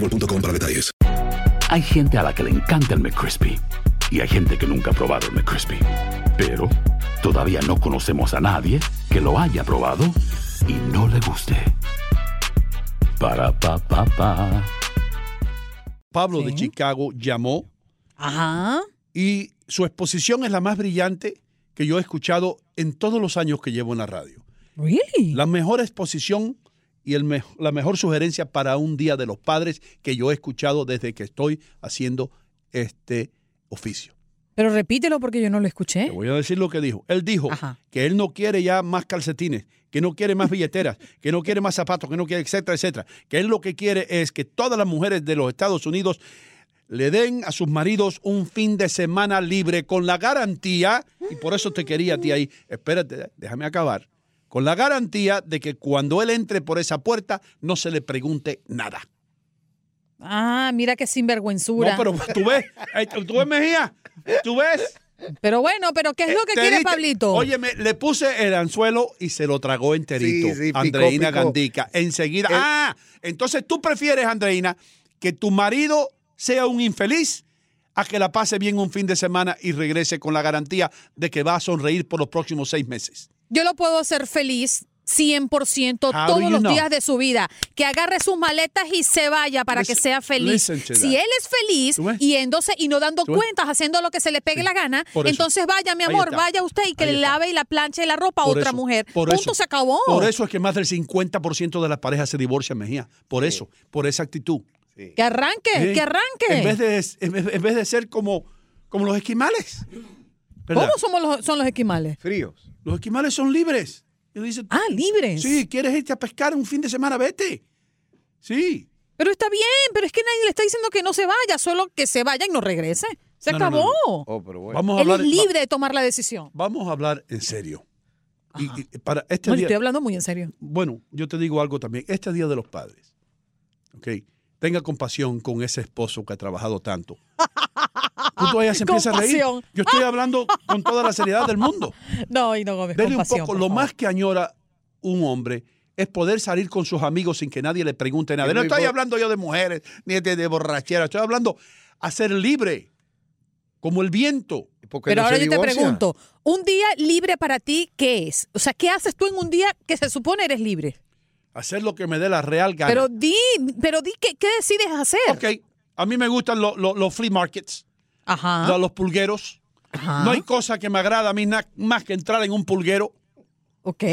para detalles. Hay gente a la que le encanta el McCrispy y hay gente que nunca ha probado el McCrispy. Pero todavía no conocemos a nadie que lo haya probado y no le guste. Para pa pa pa. Pablo de Chicago llamó Ajá. y su exposición es la más brillante que yo he escuchado en todos los años que llevo en la radio. Really? La mejor exposición y el me- la mejor sugerencia para un Día de los Padres que yo he escuchado desde que estoy haciendo este oficio. Pero repítelo porque yo no lo Te escuché. voy a decir lo que dijo. Él dijo Ajá. que él no quiere ya más calcetines, que no quiere más billeteras, que no quiere más zapatos, que no quiere, etcétera, etcétera. Que él lo que quiere es que todas las mujeres de los Estados Unidos le den a sus maridos un fin de semana libre con la garantía, y por eso te quería a ti ahí, espérate, déjame acabar, con la garantía de que cuando él entre por esa puerta no se le pregunte nada. Ah, mira qué sinvergüenzura. No, pero tú ves, eh, tú ves Mejía, tú ves. Pero bueno, pero ¿qué es lo que Te quiere Pablito? Oye, me- le puse el anzuelo y se lo tragó enterito. Sí, sí, picó, Andreina picó. Gandica. Enseguida. Ah, entonces tú prefieres, Andreina, que tu marido sea un infeliz a que la pase bien un fin de semana y regrese con la garantía de que va a sonreír por los próximos seis meses. Yo lo puedo hacer feliz 100% How do todos los know? días de su vida. Que agarre sus maletas y se vaya para que sea feliz. Si él es feliz yéndose y no dando cuentas, haciendo lo que se le pegue la gana, por eso. entonces vaya, mi amor, vaya usted y que Ahí le está. lave y la planche la ropa a otra eso, mujer. por Punto, eso. se acabó. Por eso es que más del 50% de las parejas se divorcian, Mejía. Por eso, por esa actitud. Que arranque, Sí. que arranque. En vez de, en vez- en vez de ser como, como los esquimales. ¿Verdad? ¿Cómo somos los, son los esquimales? Fríos. Los esquimales son libres. Y dice, Ah, libres. sí, ¿quieres irte a pescar un fin de semana? Vete. Sí. Pero está bien, pero es que nadie le está diciendo que no se vaya, solo que se vaya y no regrese. Se No, acabó. no, Oh, pero bueno. Vamos a Él hablar, es va- libre de tomar la decisión. vamos a hablar en serio. Y, y para este Bueno, día, estoy hablando muy en serio. bueno, yo te digo algo también. Este día de los padres, ¿ok? Tenga compasión con ese esposo que ha trabajado tanto. Tú todavía se empieza a reír. Yo estoy hablando con toda la seriedad del mundo. No, y no Gómez, Dele un poco. Lo más que añora un hombre es poder salir con sus amigos sin que nadie le pregunte nada. No estoy hablando yo de mujeres ni de, de borrachera. Estoy hablando a ser libre, como el viento. Porque Pero no ahora yo te pregunto, ¿un día libre para ti qué es? O sea, ¿qué haces tú en un día que se supone eres libre? Hacer lo que me dé la real gana. Pero di, pero di qué, qué decides hacer. ok, a mí me gustan lo- lo- los flea markets, Ajá. lo- los pulgueros. Ajá. No hay cosa que me agrada a mí más que entrar en un pulguero. Ok.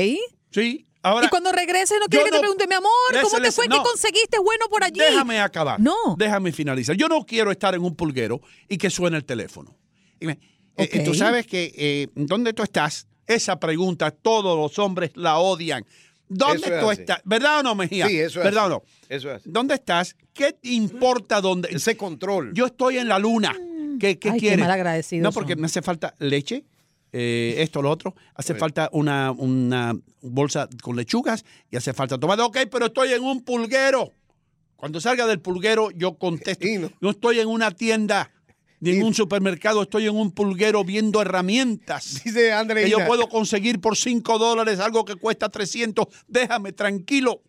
Sí, ahora y cuando regreses no quiere yo que te pregunte, mi amor, ¿cómo te fue? listen, ¿Qué no. conseguiste bueno por allí? déjame acabar. No. Déjame finalizar. Yo no quiero estar en un pulguero y que suene el teléfono. Y me- eh, eh, Tú sabes que, eh, ¿dónde tú estás? Esa pregunta todos los hombres la odian. ¿Dónde es tú así. estás? ¿Verdad o no, Mejía? Sí, eso es ¿Verdad así. o no? Eso es. ¿Dónde estás? ¿Qué te importa dónde? Ese control. Yo estoy en la luna. ¿Qué, qué Ay, qué quieres? no, porque son. me hace falta leche, eh, esto, lo otro. Hace falta una, una bolsa con lechugas y hace falta tomate. Ok, pero estoy en un pulguero. Cuando salga del pulguero, yo contesto. No estoy en una tienda ni en un supermercado, estoy en un pulguero viendo herramientas. Dice Andreina. Que yo puedo conseguir por 5 dólares algo que cuesta 300. Déjame tranquilo.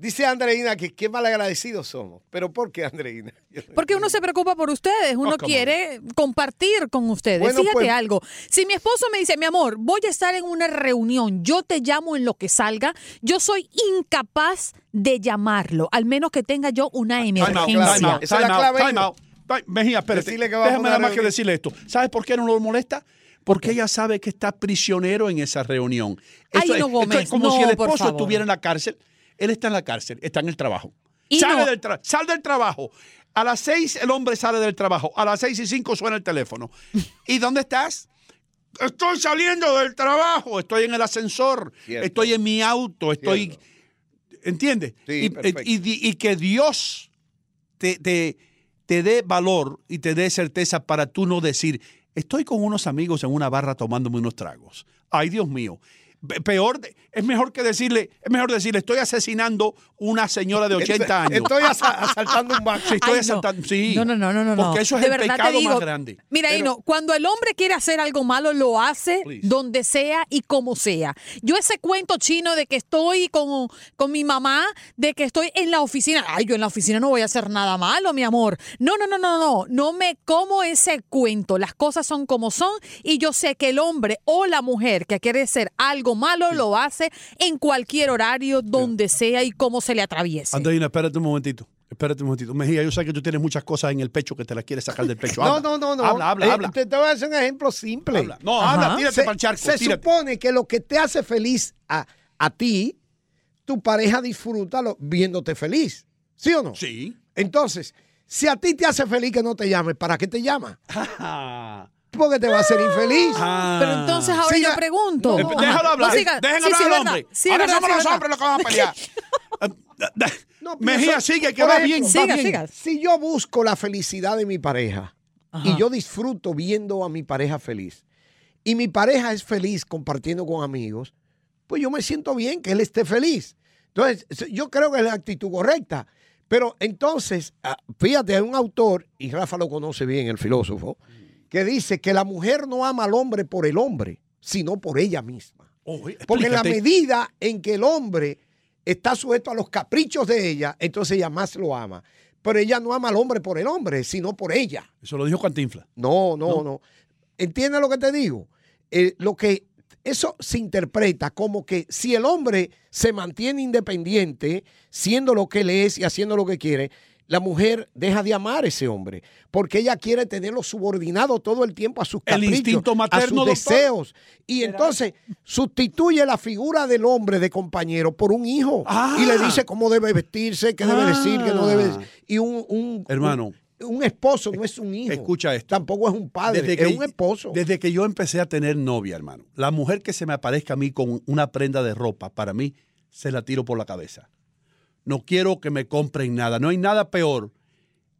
Dice Andreina que qué malagradecidos somos. ¿Pero por qué, Andreina? Porque uno se preocupa por ustedes, uno Oh, quiere compartir con ustedes. Bueno, Fíjate pues- algo, si mi esposo me dice, mi amor, voy a estar en una reunión, yo te llamo en lo que salga, yo soy incapaz de llamarlo, al menos que tenga yo una Time out, emergencia. time out, time out, time out. Time- Mejía, espérate. Déjame nada más que decirle esto. ¿Sabes por qué no lo molesta? Porque ella sabe que está prisionero en esa reunión. Ay, Esto es- no, esto Gómez, es como no, si el esposo estuviera en la cárcel. Él está en la cárcel, está en el trabajo. Y Sale no- del tra- sal del trabajo. A las seis el hombre sale del trabajo. A las seis y cinco suena el teléfono. ¿Y dónde estás? Estoy saliendo del trabajo. Estoy en el ascensor. Cierto. Estoy en mi auto. Estoy. ¿Entiendes? Sí, y, perfecto. y- y- y que Dios te, te, te dé valor y te dé certeza para tú no decir, estoy con unos amigos en una barra tomándome unos tragos. Ay, Dios mío. Pe- Peor, es mejor que decirle, es mejor decirle, estoy asesinando una señora de 80 años. Estoy asa- asaltando un banco. Sí, estoy Ay, no. asaltando, sí. No, no, no, no, no. no. Porque eso es De el verdad pecado digo, más grande. Mira, Ino, cuando el hombre quiere hacer algo malo, lo hace Please. donde sea y como sea. Yo ese cuento chino de que estoy con, con mi mamá, de que estoy en la oficina. Ay, yo en la oficina no voy a hacer nada malo, mi amor. No, no, no, no, no. No me como ese cuento. Las cosas son como son y yo sé que el hombre o la mujer que quiere hacer algo malo lo hace en cualquier horario, donde sea y como se le atraviese. Andreina, espérate un momentito. Espérate un momentito. Mejía, yo sé que tú tienes muchas cosas en el pecho que te las quieres sacar del pecho. No, Habla. no, no, no. Habla, habla, Eh, habla. Te, te voy a hacer un ejemplo simple. Habla. No, habla, tírate se, pa'l charco, Se tírate. supone que lo que te hace feliz a, a ti, tu pareja disfruta lo- viéndote feliz. ¿Sí o no? Sí. Entonces, si a ti te hace feliz que no te llame, ¿para qué te llama? Ah. Porque te va a hacer infeliz. Pero entonces ahora Sí, yo pregunto. Eh, Déjalo hablar. No, siga. Dejen Sí, hablar sí, al es hombre. verdad. Sí, es Ahora verdad, somos los verdad. hombres los que vamos a pelear. No, pero Mejía, eso- sigue, que va ejemplo, bien. va Siga, bien. siga. Si yo busco la felicidad de mi pareja y yo disfruto viendo a mi pareja feliz y mi pareja es feliz compartiendo con amigos, pues yo me siento bien que él esté feliz. Entonces, yo creo que es la actitud correcta. Pero entonces, ah, fíjate, hay un autor, y Rafa lo conoce bien, el filósofo, que dice que la mujer no ama al hombre por el hombre, sino por ella misma. Oh, Porque en la medida en que el hombre está sujeto a los caprichos de ella, entonces ella más lo ama. Pero ella no ama al hombre por el hombre, sino por ella. Eso lo dijo Cantinfla. No, no, no. ¿Entiendes lo que te digo? Eh, lo que eso se interpreta como que si el hombre se mantiene independiente, siendo lo que él es y haciendo lo que quiere, la mujer deja de amar a ese hombre, porque ella quiere tenerlo subordinado todo el tiempo a sus El caprichos, instinto a materno, sus doctor. deseos. Y entonces sustituye la figura del hombre de compañero por un hijo Ah. y le dice cómo debe vestirse, qué debe decir, qué no debe Ah. decir. Y un, un- Hermano. un- un esposo no es un hijo. Escucha esto. Tampoco es un padre, Desde es que, un esposo. desde que yo empecé a tener novia, hermano, la mujer que se me aparezca a mí con una prenda de ropa, para mí, se la tiro por la cabeza. No quiero que me compren nada. No hay nada peor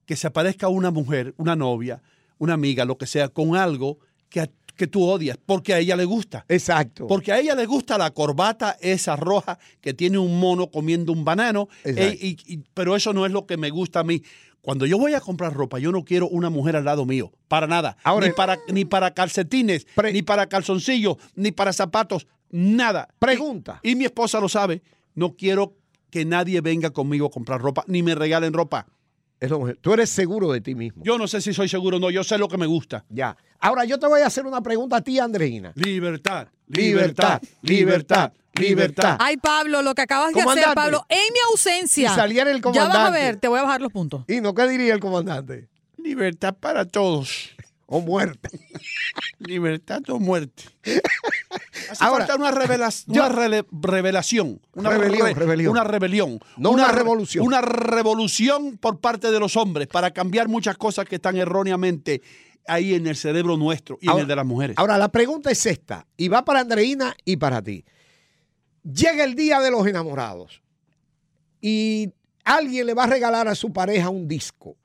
que se aparezca una mujer, una novia, una amiga, lo que sea, con algo que, que tú odias, porque a ella le gusta. Exacto. Porque a ella le gusta la corbata esa roja que tiene un mono comiendo un banano, y- y- pero eso no es lo que me gusta a mí. Cuando yo voy a comprar ropa, yo no quiero una mujer al lado mío, para nada. Ahora- ni, para, ni para calcetines, Pre- ni para calzoncillos, ni para zapatos, nada. Pregunta. Y, y mi esposa lo sabe, no quiero que nadie venga conmigo a comprar ropa, ni me regalen ropa. Es lo. Tú eres seguro de ti mismo. Yo no sé si soy seguro o no, yo sé lo que me gusta. Ya. Ahora yo te voy a hacer una pregunta a ti, Andreina. Libertad, Libertad, libertad, libertad. Ay, Pablo, lo que acabas de hacer, Comandante. Pablo, en mi ausencia. Si saliera el Ya vas a comandante. ver, te voy a bajar los puntos. ¿Y no qué diría el comandante? Libertad para todos. O muerte. Libertad o muerte. Hace Ahora, falta una, revela- yo- una rele- revelación. Una Rebelión, re- rebelión. Una rebelión. No una revolución. Una revolución por parte de los hombres para cambiar muchas cosas que están erróneamente ahí en el cerebro nuestro y en el de las mujeres. Ahora, la pregunta es esta, y va para Andreina y para ti. Llega el día de los enamorados y alguien le va a regalar a su pareja un disco,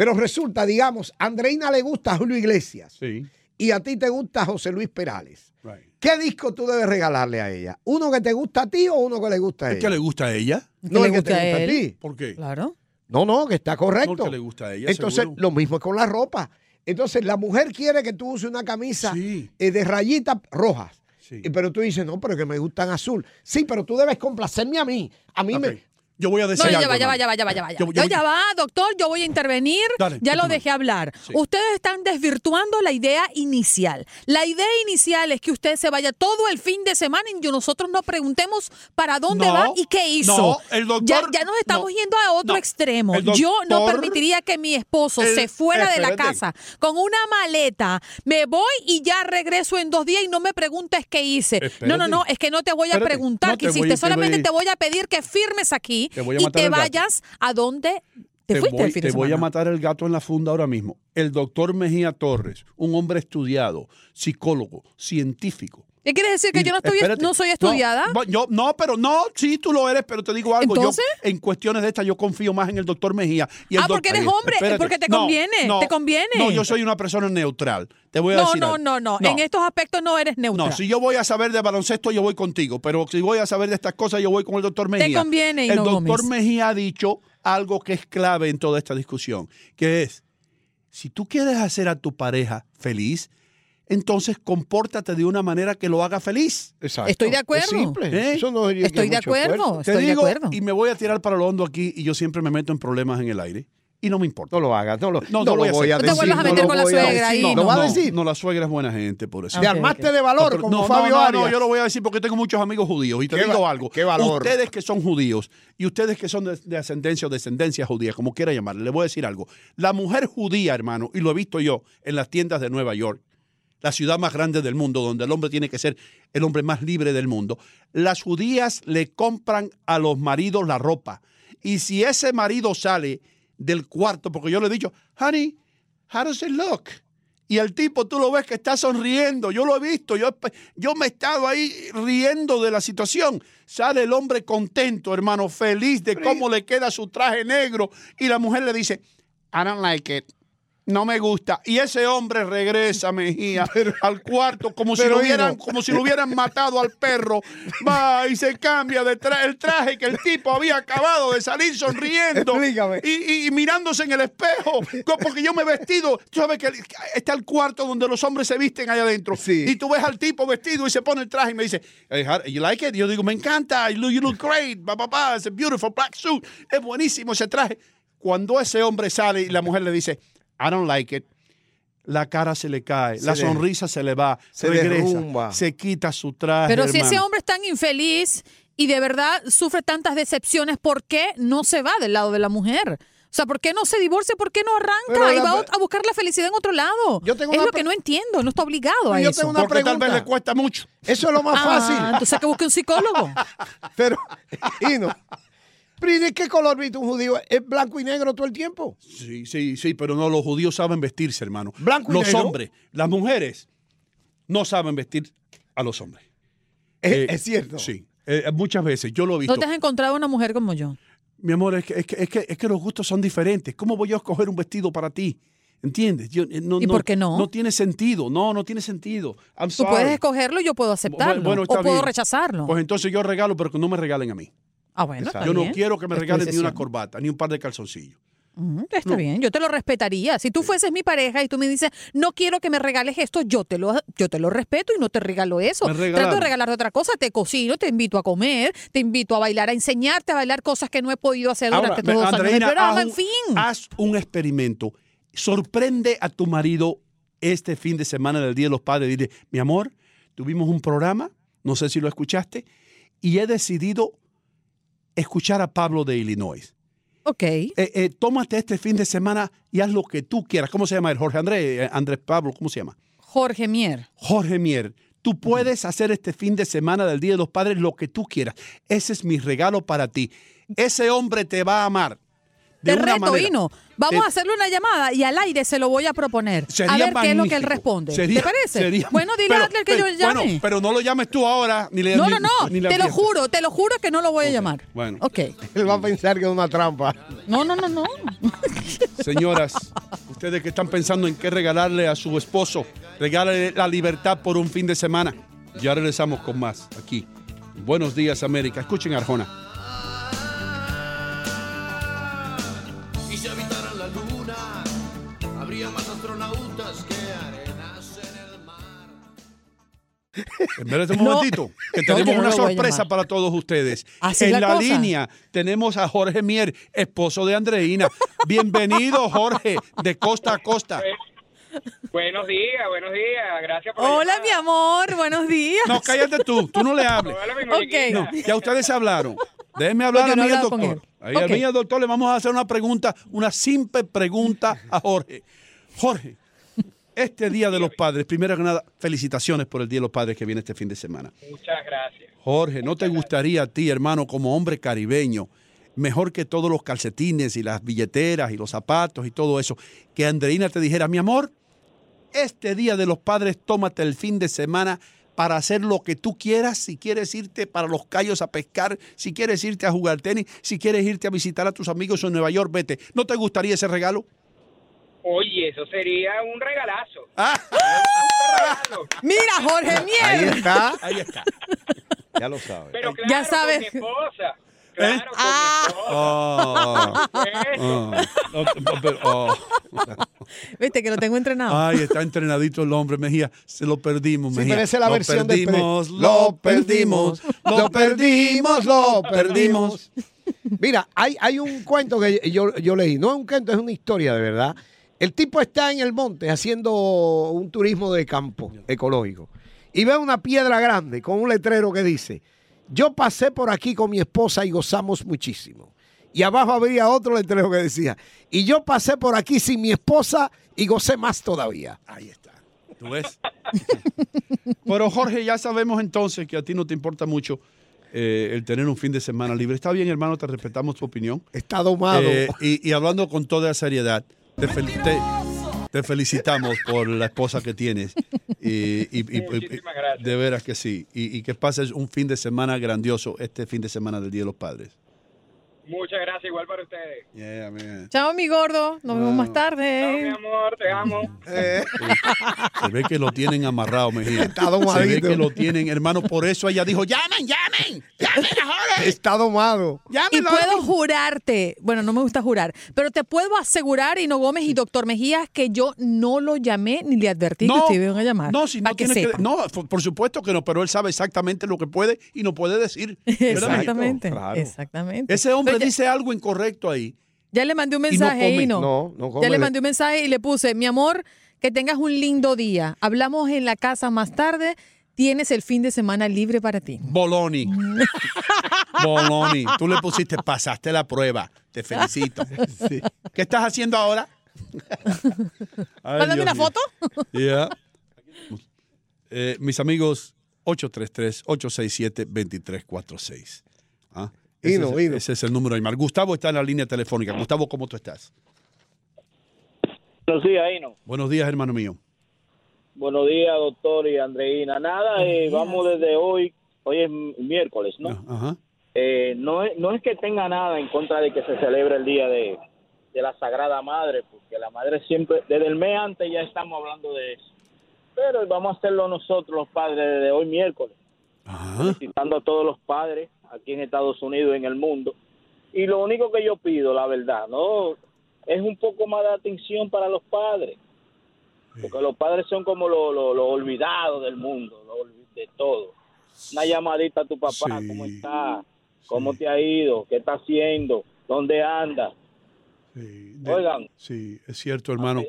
pero resulta, digamos, a Andreina le gusta Julio Iglesias sí. y a ti te gusta José Luis Perales. Right. ¿Qué disco tú debes regalarle a ella? ¿Uno que te gusta a ti o uno que le gusta a ¿Es ella? que le gusta a ella? No, le el que te gusta a ti. ¿Por qué? Claro. No, no, que está correcto. No, que le gusta a ella, Entonces, seguro. lo mismo es con la ropa. Entonces, la mujer quiere que tú uses una camisa Sí. eh, de rayitas rojas. Sí. Pero tú dices, no, pero que me gustan azul. Sí, pero tú debes complacerme a mí. A mí me. Yo voy a decir No, ya algo, va, ya va, ya va, ya va, ya va. Yo- yo Ya, va, doctor, yo voy a intervenir. Dale, ya lo dejé hablar. Sí. Ustedes están desvirtuando la idea inicial. La idea inicial es que usted se vaya todo el fin de semana y nosotros nos preguntemos para dónde No, va y qué hizo. no, el doctor- ya, ya nos estamos no, yendo a otro extremo. Yo no permitiría que mi esposo el- se fuera de la casa con una maleta. Me voy y ya regreso en dos días y no me preguntes qué hice. No, no, no, es que no te voy a Espérate. preguntar qué hiciste. te Solamente te voy a pedir que firmes aquí Te y te vayas a donde te, fuiste voy, te voy a matar el gato en la funda ahora mismo. El doctor Mejía Torres, un hombre estudiado, psicólogo, científico. ¿Qué quiere decir? ¿Que yo no, estoy, espérate. no soy estudiada? No, yo, no, pero no, sí, tú lo eres, pero te digo algo. yo, ¿Entonces? en cuestiones de estas, yo confío más en el doctor Mejía. Y el Ah, porque eres hombre, espérate. porque te No, conviene, no, te conviene. No, yo soy una persona neutral. Te voy a no, decir no, algo. no, no, En estos aspectos no eres neutral. No, si yo voy a saber de baloncesto, yo voy contigo. Pero si voy a saber de estas cosas, yo voy con el doctor Mejía. conviene, El doctor Gómez. Mejía ha dicho algo que es clave en toda esta discusión, que es, si tú quieres hacer a tu pareja feliz, entonces compórtate de una manera que lo haga feliz. Exacto. Estoy de acuerdo. Es simple. ¿Eh? Eso no Estoy de acuerdo. Te Estoy de digo, acuerdo. y me voy a tirar para lo hondo aquí, y yo siempre me meto en problemas en el aire, y no me importa. No lo hagas. No lo, No, no no lo voy a voy a hacer. No te decir. vuelvas a no meter lo con la a suegra decir. ahí, ¿Lo no. va a no, decir? no, la suegra es buena gente, por eso. Te armaste de valor como no, Fabio no, no, Arias. no, yo lo voy a decir porque tengo muchos amigos judíos. Y te Qué digo va- algo. qué valor. Ustedes que son judíos y ustedes que son de, de ascendencia o descendencia judía, como quiera llamarle, le voy a decir algo. La mujer judía, hermano, y lo he visto yo en las tiendas de Nueva York, la ciudad más grande del mundo, donde el hombre tiene que ser el hombre más libre del mundo, las judías le compran a los maridos la ropa. Y si ese marido sale del cuarto, porque yo le he dicho, honey, how does it look? Y el tipo, tú lo ves que está sonriendo. Yo lo he visto. Yo, yo me he estado ahí riendo de la situación. Sale el hombre contento, hermano, feliz de cómo le queda su traje negro. Y la mujer le dice, I don't like it. No me gusta. Y ese hombre regresa, Mejía, al cuarto como si, pero, lo hubieran, como si lo hubieran matado al perro. Va y se cambia de tra- el traje que el tipo había acabado de salir sonriendo. Y, y- y mirándose en el espejo. Porque yo me he vestido. Tú sabes que está el cuarto donde los hombres se visten allá adentro. Sí. Y tú ves al tipo vestido y se pone el traje y me dice, "Hey, you like it? Yo digo, me encanta. You look, you look great. Pa, pa, pa. It's a beautiful black suit. Es buenísimo ese traje. Cuando ese hombre sale y la mujer le dice, I don't like it. La cara se le cae, Se la de- sonrisa se le va, se regresa, derrumba. se quita su traje. Pero si ese hombre es tan infeliz y de verdad sufre tantas decepciones, ¿por qué no se va del lado de la mujer? O sea, ¿por qué no se divorcia? ¿Por qué no arranca y va a buscar la felicidad en otro lado? Yo tengo es una lo que no entiendo, no está obligado a Yo eso. tengo una Porque tal vez pregunta. le cuesta mucho. Eso es lo más Ah, fácil. entonces que busque un psicólogo. Pero, Hino, pero ¿y de qué color viste un judío? ¿Es blanco y negro todo el tiempo? Sí, sí, sí, pero no, los judíos saben vestirse, hermano. Blanco y Los negro. hombres, las mujeres, no saben vestir a los hombres. Es, Eh, es cierto. Sí, eh, muchas veces, yo lo he visto. ¿No te has encontrado una mujer como yo? Mi amor, es que, es, que, es, que, es que los gustos son diferentes. ¿Cómo voy yo a escoger un vestido para ti? ¿Entiendes? Yo, eh, no, ¿Y por qué no? No tiene sentido. No, no tiene sentido. I'm Tú sorry. puedes escogerlo y yo puedo aceptarlo. Bueno, o puedo bien. rechazarlo. Pues entonces yo regalo, pero que no me regalen a mí. Ah, bueno, está yo no quiero que me regalen ni una corbata, ni un par de calzoncillos. Ujú, está No. bien, yo te lo respetaría. Si tú fueses mi pareja y tú me dices, no quiero que me regales esto, yo te lo, yo te lo respeto y no te regalo eso. Trato de regalarte otra cosa, te cocino, te invito a comer, te invito a bailar, a enseñarte a bailar cosas que no he podido hacer Ahora, durante todos los años del programa, en fin. Haz un experimento. Sorprende a tu marido este fin de semana del Día de los Padres. Dile, mi amor, tuvimos un programa, no sé si lo escuchaste, y he decidido escuchar a Pablo de Illinois. Ok. Eh, eh, tómate este fin de semana y haz lo que tú quieras. ¿Cómo se llama él? Jorge Andrés, eh, Andrés Pablo, ¿cómo se llama? Jorge Mier. Jorge Mier, tú puedes hacer este fin de semana del Día de los Padres lo que tú quieras. Ese es mi regalo para ti. Ese hombre te va a amar. De Te una reto, manera. Hino. Vamos Te- a hacerle una llamada y al aire se lo voy a proponer. Sería a ver qué es lo que él responde. Sería- ¿Te parece? sería- bueno, dile pero- a Adler que pero- yo llame. Bueno, pero no lo llames tú ahora. Ni le, no, ni- no, no. ni Te lo juro, te lo juro que no lo voy a llamar. Bueno. Ok. Él va a pensar que es una trampa. No, no, no, no. Señoras, ustedes que están pensando en qué regalarle a su esposo, regálale la libertad por un fin de semana. Ya regresamos con más aquí. Buenos días, América. Escuchen Arjona. Espérate un No. momentito, que tenemos no una sorpresa para todos ustedes. Así en la línea tenemos a Jorge Mier, esposo de Andreina. Bienvenido, Jorge, de costa a costa. Buenos días, buenos días. Gracias por la Hola, mi amor, buenos días. No, cállate tú, tú no le hables. Hola, mi Ok. muñequita. No, ya ustedes hablaron. Déjenme hablar No, yo a mí, con doctor. a mí, el doctor, le vamos a hacer una pregunta, una simple pregunta a Jorge. Jorge, este Día de los Padres, primero que nada, felicitaciones por el Día de los Padres que viene este fin de semana. Muchas gracias. Jorge, ¿no te gustaría a ti, hermano, como hombre caribeño, mejor que todos los calcetines y las billeteras y los zapatos y todo eso, que Andreina te dijera, mi amor, este Día de los Padres, tómate el fin de semana para hacer lo que tú quieras, si quieres irte para los callos a pescar, si quieres irte a jugar tenis, si quieres irte a visitar a tus amigos en Nueva York, vete. ¿No te gustaría ese regalo? Oye, eso sería un regalazo. Ah. Un. Mira, Jorge Ahí Mier. está. Ahí está. Ya lo sabes. Pero claro, Ya sabes. con mi esposa. Claro, con Ah. mi esposa. Oh, oh, pero- oh. Viste que lo tengo entrenado. Ay, está entrenadito el hombre, Mejía. Se lo perdimos, Sí, Mejía. pero esa es la lo versión de perdimos, Pre- lo perdimos, lo perdimos, lo perdimos. Mira, hay, hay un cuento que yo, yo leí. No es un cuento, es una historia de verdad. El tipo está en el monte haciendo un turismo de campo ecológico y ve una piedra grande con un letrero que dice, yo pasé por aquí con mi esposa y gozamos muchísimo. Y abajo había otro letrero que decía, y yo pasé por aquí sin mi esposa y gocé más todavía. Ahí está. ¿Tú ves? Pero Jorge, ya sabemos entonces que a ti no te importa mucho eh, el tener un fin de semana libre. Está bien, hermano, te respetamos tu opinión. Está domado. Eh, y, y hablando con toda seriedad, te, fel- te- te felicitamos por la esposa que tienes. Y, y- de veras que sí. Y, y que pases un fin de semana grandioso este fin de semana del Día de los Padres. Muchas gracias, igual para ustedes. Yeah. Chao, mi gordo. Nos vemos más Chao, mi tarde. amor, te amo. Eh, Se ve que lo tienen amarrado, Mejía. Está Se ve que lo tienen, hermano. Por eso ella dijo, llamen, llamen, llamen está domado. Y Llámenlo. puedo jurarte, bueno, no me gusta jurar, pero te puedo asegurar, Hino Gómez y doctor Mejías, que yo no lo llamé ni le advertí que ustedes iban a llamar. No, si no que tiene que, no, por supuesto que no, pero él sabe exactamente lo que puede y no puede decir. Exactamente, Claro. exactamente. Ese hombre Ya- dice algo incorrecto ahí. Ya le mandé un no mensaje, come. Hino. No, no come Ya le mandé un mensaje y le puse, mi amor, que tengas un lindo día. Hablamos en la casa más tarde. Tienes el fin de semana libre para ti. Boloni. Boloni. Tú le pusiste, pasaste la prueba. Te felicito. ¿Qué estás haciendo ahora? ¿Mándame una foto? Yeah. Eh, mis amigos, 833-867-2346. ¿Ah? Ese, Hino, es, ese es el número de Aymar. Gustavo está en la línea telefónica. Gustavo, ¿cómo tú estás? Buenos días, Hino. Buenos días, hermano mío. Buenos días, doctor y Andreina. Nada, eh, vamos desde hoy. Hoy es miércoles, ¿no? Ajá. Eh, no, es, no es que tenga nada en contra de que se celebre el Día de, de la Sagrada Madre, porque la Madre siempre, desde el mes antes ya estamos hablando de eso. Pero vamos a hacerlo nosotros, los padres, desde hoy miércoles. Felicitando a todos los padres aquí en Estados Unidos y en el mundo. Y lo único que yo pido, la verdad, ¿no? Es un poco más de atención para los padres. Porque los padres son como los lo, lo olvidados del mundo, de todo. Una llamadita a tu papá, ¿cómo está? ¿Cómo te ha ido? ¿Qué está haciendo? ¿Dónde anda? De- Oigan. Sí, es cierto, hermano.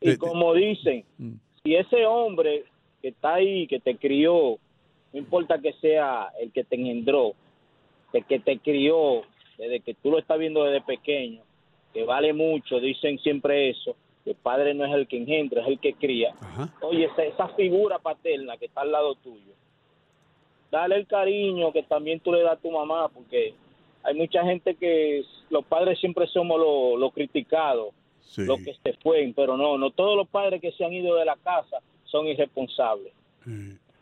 Y De- como dicen, Mm. si ese hombre que está ahí, que te crió, no importa que sea el que te engendró, el que te crió desde que tú lo estás viendo desde pequeño, que vale mucho, dicen siempre eso, que el padre no es el que engendra, es el que cría. Oye, esa, esa figura paterna que está al lado tuyo, dale el cariño que también tú le das a tu mamá, porque hay mucha gente que los padres siempre somos los los criticados, Sí. los que se fueron, pero no, no todos los padres que se han ido de la casa son irresponsables.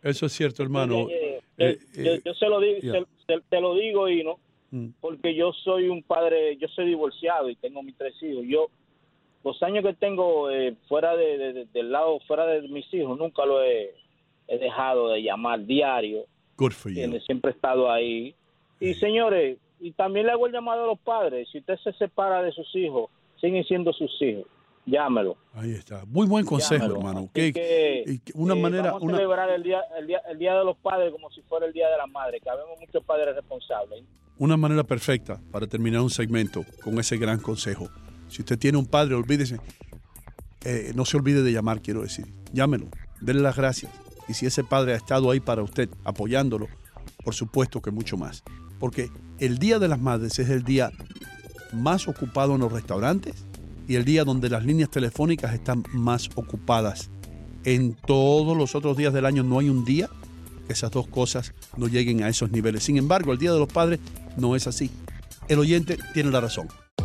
Eso es cierto, hermano. Eh, yo, yo- eh, yo se lo digo, se- te lo digo y no, Mm. porque yo soy un padre, yo soy divorciado y tengo mis tres hijos. Yo los años que tengo eh, fuera de, de- de- del lado fuera de mis hijos nunca lo he he dejado de llamar diario. Good for you. ¿entiendes? Siempre he estado ahí. Y señores, y también le hago el llamado a los padres. Si usted se separa de sus hijos, siguen siendo sus hijos. Llámelo. Ahí está. Muy buen consejo, Llámelo. hermano. Que- una eh, manera, Vamos a celebrar el día, el, día, el día de los padres como si fuera el día de la madre, que habemos muchos padres responsables. una manera perfecta para terminar un segmento con ese gran consejo. Si usted tiene un padre, olvídese. eh, no se olvide de llamar, quiero decir. Llámelo, denle las gracias. Y si ese padre ha estado ahí para usted, apoyándolo, por supuesto que mucho más. Porque el Día de las Madres es el día más ocupado en los restaurantes y el día donde las líneas telefónicas están más ocupadas. En todos los otros días del año no hay un día que esas dos cosas no lleguen a esos niveles. Sin embargo, el Día de los Padres no es así. El oyente tiene la razón.